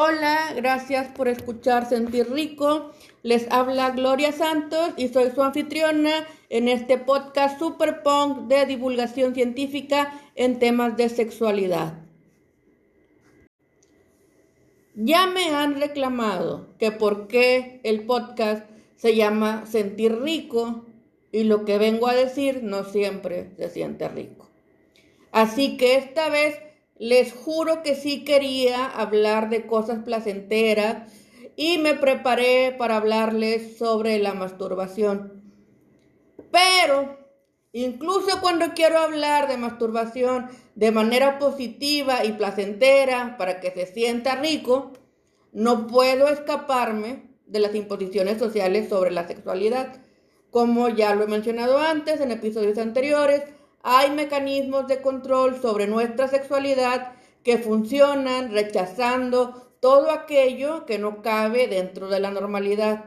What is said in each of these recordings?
Hola, gracias por escuchar Sentir Rico. Les habla Gloria Santos y soy su anfitriona en este podcast Super Punk de divulgación científica en temas de sexualidad. Ya me han reclamado que por qué el podcast se llama Sentir Rico y lo que vengo a decir no siempre se siente rico. Así que esta vez les juro que sí quería hablar de cosas placenteras y me preparé para hablarles sobre la masturbación. Pero, incluso cuando quiero hablar de masturbación de manera positiva y placentera para que se sienta rico, no puedo escaparme de las imposiciones sociales sobre la sexualidad. Como ya lo he mencionado antes en episodios anteriores, hay mecanismos de control sobre nuestra sexualidad que funcionan rechazando todo aquello que no cabe dentro de la normalidad.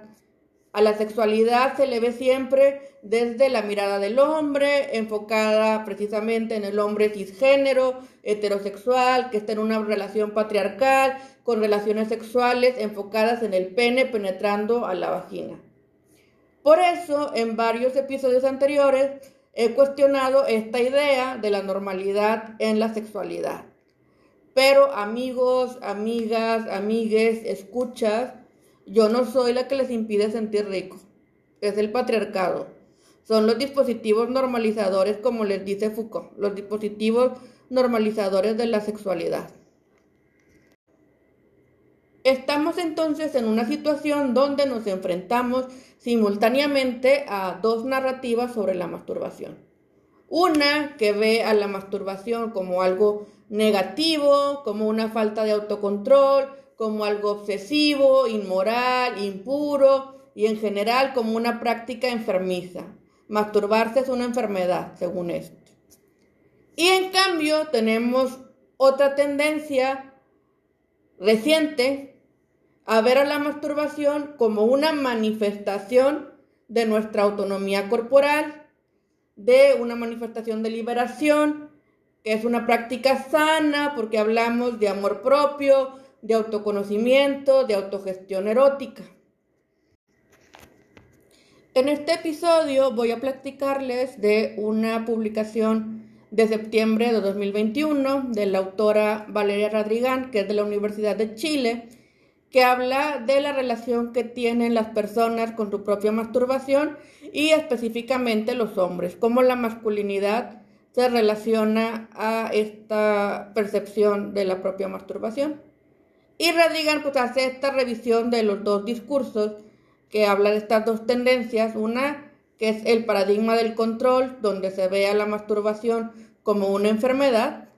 A la sexualidad se le ve siempre desde la mirada del hombre, enfocada precisamente en el hombre cisgénero, heterosexual, que está en una relación patriarcal, con relaciones sexuales enfocadas en el pene penetrando a la vagina. Por eso, en varios episodios anteriores, he cuestionado esta idea de la normalidad en la sexualidad. Pero amigos, amigas, amigues, escuchas, yo no soy la que les impide sentir rico. Es el patriarcado. Son los dispositivos normalizadores, como les dice Foucault, los dispositivos normalizadores de la sexualidad. Estamos entonces en una situación donde nos enfrentamos simultáneamente a dos narrativas sobre la masturbación. Una que ve a la masturbación como algo negativo, como una falta de autocontrol, como algo obsesivo, inmoral, impuro y en general como una práctica enfermiza. Masturbarse es una enfermedad, según esto. Y en cambio tenemos otra tendencia reciente a ver a la masturbación como una manifestación de nuestra autonomía corporal, de una manifestación de liberación, que es una práctica sana porque hablamos de amor propio, de autoconocimiento, de autogestión erótica. En este episodio voy a platicarles de una publicación de septiembre de 2021 de la autora Valeria Radrigán, que es de la Universidad de Chile, que habla de la relación que tienen las personas con su propia masturbación y específicamente los hombres, cómo la masculinidad se relaciona a esta percepción de la propia masturbación. Y Radigan pues hace esta revisión de los dos discursos que habla de estas dos tendencias, una que es el paradigma del control, donde se ve a la masturbación como una enfermedad,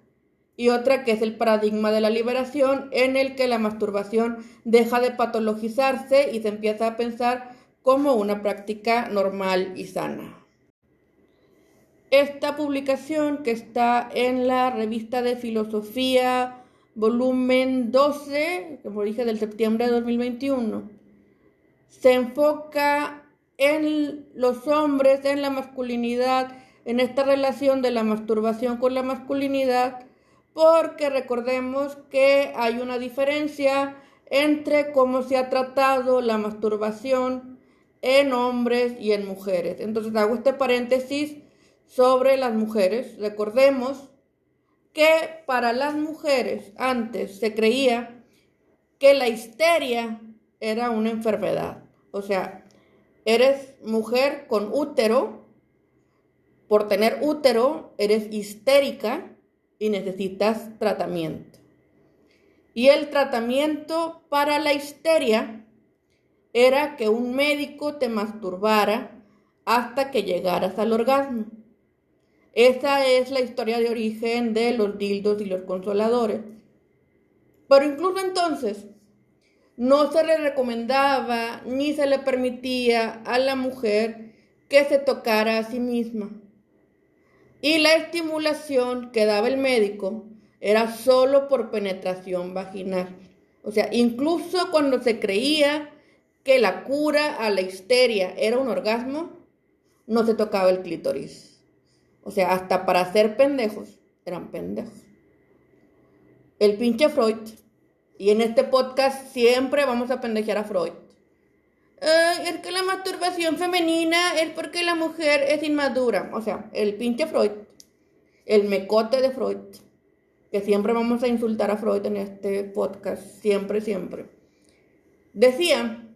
y otra que es el paradigma de la liberación, en el que la masturbación deja de patologizarse y se empieza a pensar como una práctica normal y sana. Esta publicación que está en la revista de filosofía, volumen 12, como dije, del septiembre de 2021, se enfoca en los hombres, en la masculinidad, en esta relación de la masturbación con la masculinidad, porque recordemos que hay una diferencia entre cómo se ha tratado la masturbación en hombres y en mujeres. Entonces hago este paréntesis sobre las mujeres. Recordemos que para las mujeres antes se creía que la histeria era una enfermedad. O sea, eres mujer con útero, por tener útero eres histérica y necesitas tratamiento. Y el tratamiento para la histeria era que un médico te masturbara hasta que llegaras al orgasmo. Esa es la historia de origen de los dildos y los consoladores. Pero incluso entonces no se le recomendaba ni se le permitía a la mujer que se tocara a sí misma. Y la estimulación que daba el médico era solo por penetración vaginal. O sea, incluso cuando se creía que la cura a la histeria era un orgasmo, no se tocaba el clítoris. O sea, hasta para ser pendejos, eran pendejos. El pinche Freud Y en este podcast siempre vamos a pendejear a Freud. Es que la masturbación femenina es porque la mujer es inmadura. O sea, el pinche Freud. El mecote de Freud. Que siempre vamos a insultar a Freud en este podcast. Siempre, siempre. Decía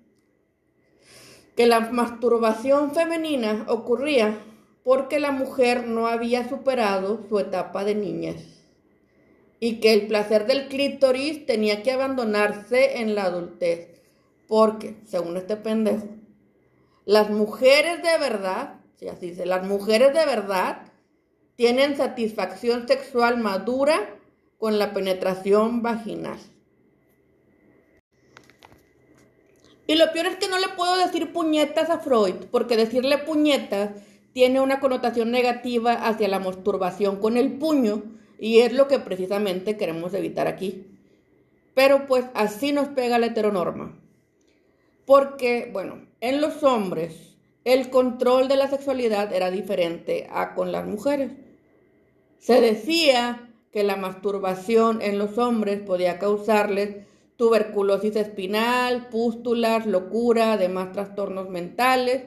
que la masturbación femenina ocurría porque la mujer no había superado su etapa de niñez y que el placer del clítoris tenía que abandonarse en la adultez. Porque, según este pendejo, las mujeres de verdad, si así dice, las mujeres de verdad tienen satisfacción sexual madura con la penetración vaginal. Y lo peor es que no le puedo decir puñetas a Freud, porque decirle puñetas tiene una connotación negativa hacia la masturbación con el puño, y es lo que precisamente queremos evitar aquí. Pero pues así nos pega la heteronorma. Porque, bueno, en los hombres el control de la sexualidad era diferente a con las mujeres. Se decía que la masturbación en los hombres podía causarles tuberculosis espinal, pústulas, locura, demás trastornos mentales.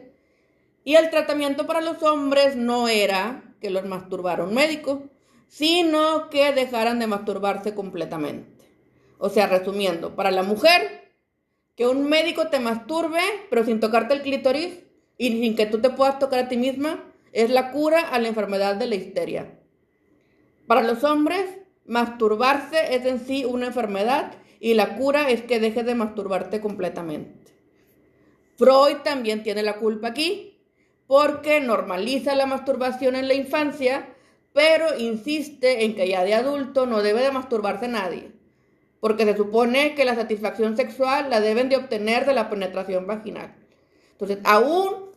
Y el tratamiento para los hombres no era que los masturbara un médico, sino que dejaran de masturbarse completamente. O sea, resumiendo, para la mujer, que un médico te masturbe, pero sin tocarte el clítoris y sin que tú te puedas tocar a ti misma, es la cura a la enfermedad de la histeria. Para los hombres, masturbarse es en sí una enfermedad y la cura es que dejes de masturbarte completamente. Freud también tiene la culpa aquí porque normaliza la masturbación en la infancia pero insiste en que ya de adulto no debe de masturbarse nadie, porque se supone que la satisfacción sexual la deben de obtener de la penetración vaginal. Entonces, aún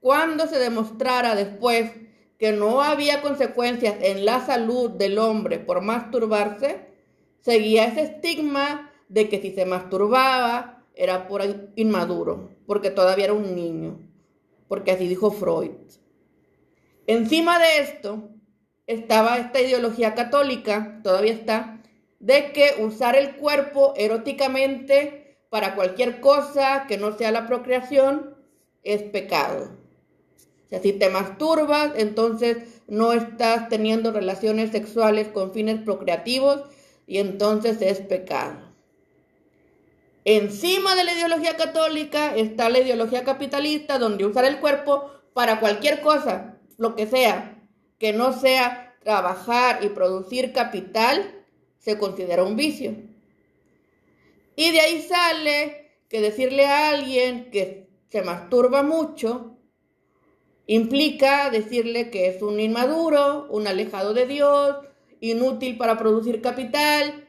cuando se demostrara después que no había consecuencias en la salud del hombre por masturbarse, seguía ese estigma de que si se masturbaba era por inmaduro, porque todavía era un niño, porque así dijo Freud. Encima de esto, estaba esta ideología católica, todavía está, de que usar el cuerpo eróticamente para cualquier cosa que no sea la procreación es pecado. O sea, si te masturbas, entonces no estás teniendo relaciones sexuales con fines procreativos y entonces es pecado. Encima de la ideología católica está la ideología capitalista, donde usar el cuerpo para cualquier cosa, lo que sea, que no sea trabajar y producir capital, se considera un vicio. Y de ahí sale que decirle a alguien que se masturba mucho implica decirle que es un inmaduro, un alejado de Dios, inútil para producir capital.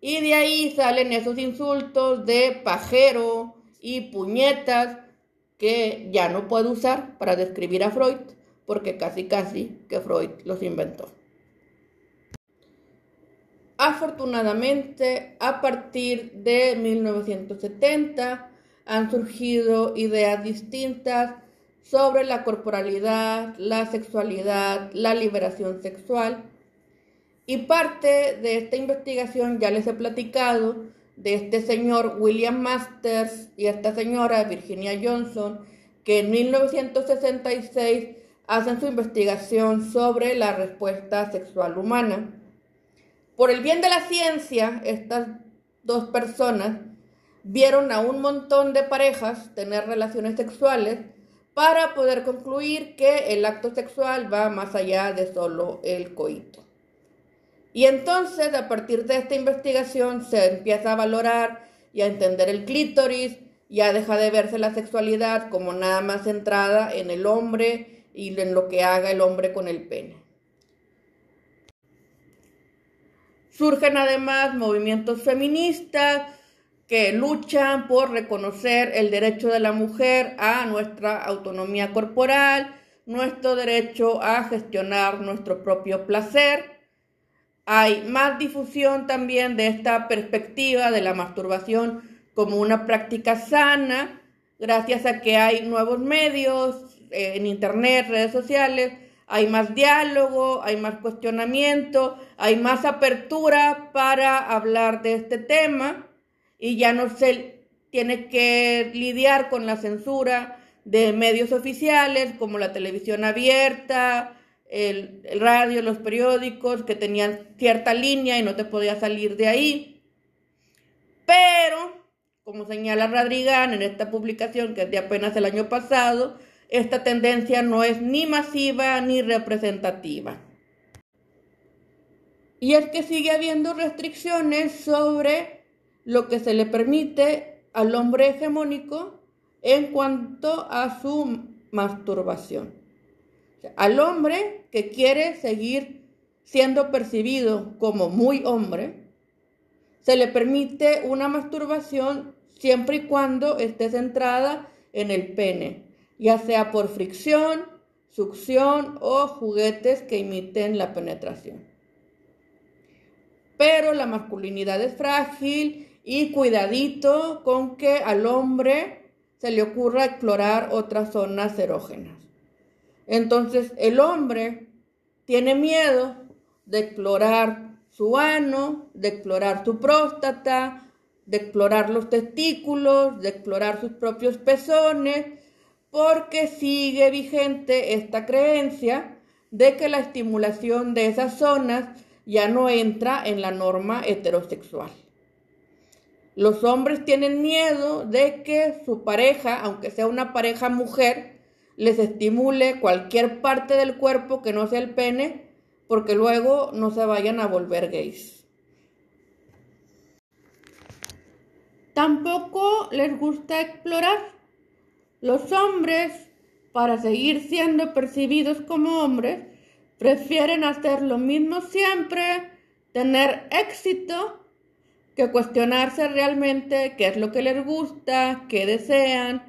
Y de ahí salen esos insultos de pajero y puñetas que ya no puedo usar para describir a Freud porque casi casi que Freud los inventó. Afortunadamente, a partir de 1970 han surgido ideas distintas sobre la corporalidad, la sexualidad, la liberación sexual. Y parte de esta investigación ya les he platicado de este señor William Masters y esta señora Virginia Johnson, que en 1966 hacen su investigación sobre la respuesta sexual humana. Por el bien de la ciencia, estas dos personas vieron a un montón de parejas tener relaciones sexuales para poder concluir que el acto sexual va más allá de solo el coito. Y entonces, a partir de esta investigación, se empieza a valorar y a entender el clítoris, ya deja de verse la sexualidad como nada más centrada en el hombre y en lo que haga el hombre con el pene. Surgen además movimientos feministas que luchan por reconocer el derecho de la mujer a nuestra autonomía corporal, nuestro derecho a gestionar nuestro propio placer. Hay más difusión también de esta perspectiva de la masturbación como una práctica sana, gracias a que hay nuevos medios, en internet, redes sociales, hay más diálogo, hay más cuestionamiento, hay más apertura para hablar de este tema y ya no se tiene que lidiar con la censura de medios oficiales como la televisión abierta, el, radio, los periódicos que tenían cierta línea y no te podía salir de ahí. Pero, como señala Radrigán en esta publicación que es de apenas el año pasado, esta tendencia no es ni masiva ni representativa. Y es que sigue habiendo restricciones sobre lo que se le permite al hombre hegemónico en cuanto a su masturbación. al hombre que quiere seguir siendo percibido como muy hombre, se le permite una masturbación siempre y cuando esté centrada en el pene, ya sea por fricción, succión o juguetes que imiten la penetración. Pero la masculinidad es frágil y cuidadito con que al hombre se le ocurra explorar otras zonas erógenas. Entonces el hombre tiene miedo de explorar su ano, de explorar su próstata, de explorar los testículos, de explorar sus propios pezones, porque sigue vigente esta creencia de que la estimulación de esas zonas ya no entra en la norma heterosexual. Los hombres tienen miedo de que su pareja, aunque sea una pareja mujer, les estimule cualquier parte del cuerpo que no sea el pene, porque luego no se vayan a volver gays. Tampoco les gusta explorar. Los hombres, para seguir siendo percibidos como hombres, prefieren hacer lo mismo siempre, tener éxito que cuestionarse realmente qué es lo que les gusta, qué desean,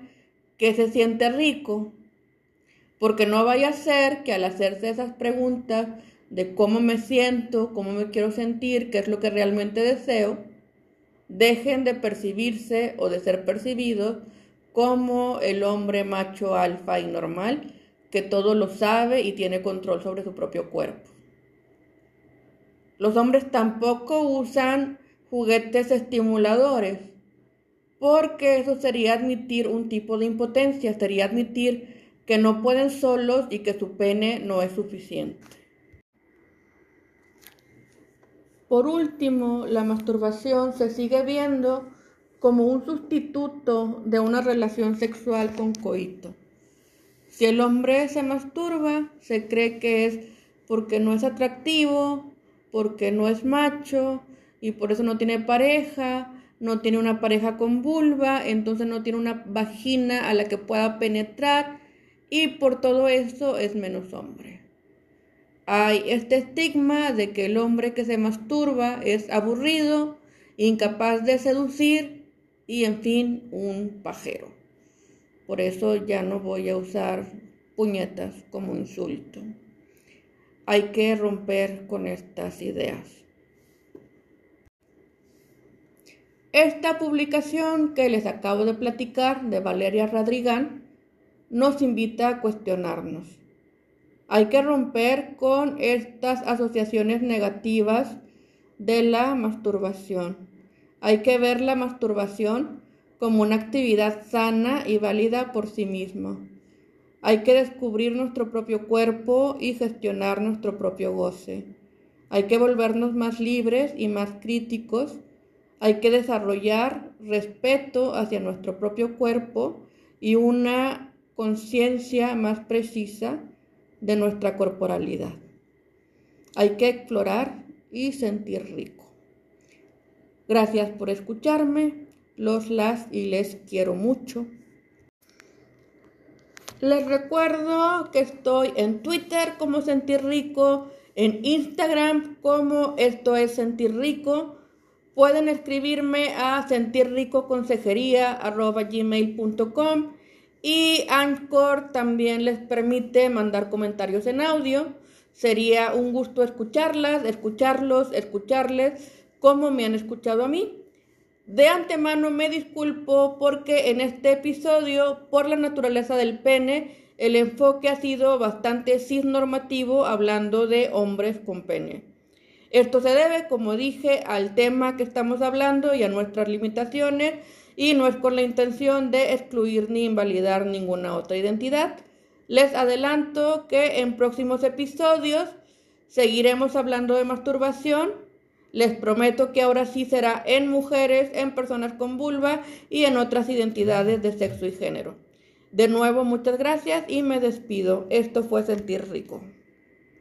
qué se siente rico. Porque no vaya a ser que al hacerse esas preguntas de cómo me siento, cómo me quiero sentir, qué es lo que realmente deseo, dejen de percibirse o de ser percibidos como el hombre macho alfa y normal que todo lo sabe y tiene control sobre su propio cuerpo. Los hombres tampoco usan juguetes estimuladores, porque eso sería admitir un tipo de impotencia, sería admitir que no pueden solos y que su pene no es suficiente. Por último, la masturbación se sigue viendo como un sustituto de una relación sexual con coito. Si el hombre se masturba, se cree que es porque no es atractivo, porque no es macho, y por eso no tiene pareja, no tiene una pareja con vulva, entonces no tiene una vagina a la que pueda penetrar y por todo eso es menos hombre. Hay este estigma de que el hombre que se masturba es aburrido, incapaz de seducir y en fin un pajero. Por eso ya no voy a usar puñetas como insulto. Hay que romper con estas ideas. Esta publicación que les acabo de platicar de Valeria Radrigán nos invita a cuestionarnos. Hay que romper con estas asociaciones negativas de la masturbación. Hay que ver la masturbación como una actividad sana y válida por sí misma. Hay que descubrir nuestro propio cuerpo y gestionar nuestro propio goce. Hay que volvernos más libres y más críticos hay que desarrollar respeto hacia nuestro propio cuerpo y una conciencia más precisa de nuestra corporalidad. Hay que explorar y sentir rico. Gracias por escucharme. Los, las y les quiero mucho. Les recuerdo que estoy en Twitter como Sentir Rico, en Instagram como Esto es Sentir Rico Pueden escribirme a sentirricoconsejería.com y Anchor también les permite mandar comentarios en audio. Sería un gusto escucharlas, escucharlos, escucharles como me han escuchado a mí. De antemano me disculpo porque en este episodio, por la naturaleza del pene, el enfoque ha sido bastante cisnormativo hablando de hombres con pene. Esto se debe, como dije, al tema que estamos hablando y a nuestras limitaciones y no es con la intención de excluir ni invalidar ninguna otra identidad. Les adelanto que en próximos episodios seguiremos hablando de masturbación. Les prometo que ahora sí será en mujeres, en personas con vulva y en otras identidades de sexo y género. De nuevo, muchas gracias y me despido. Esto fue Sentir Rico.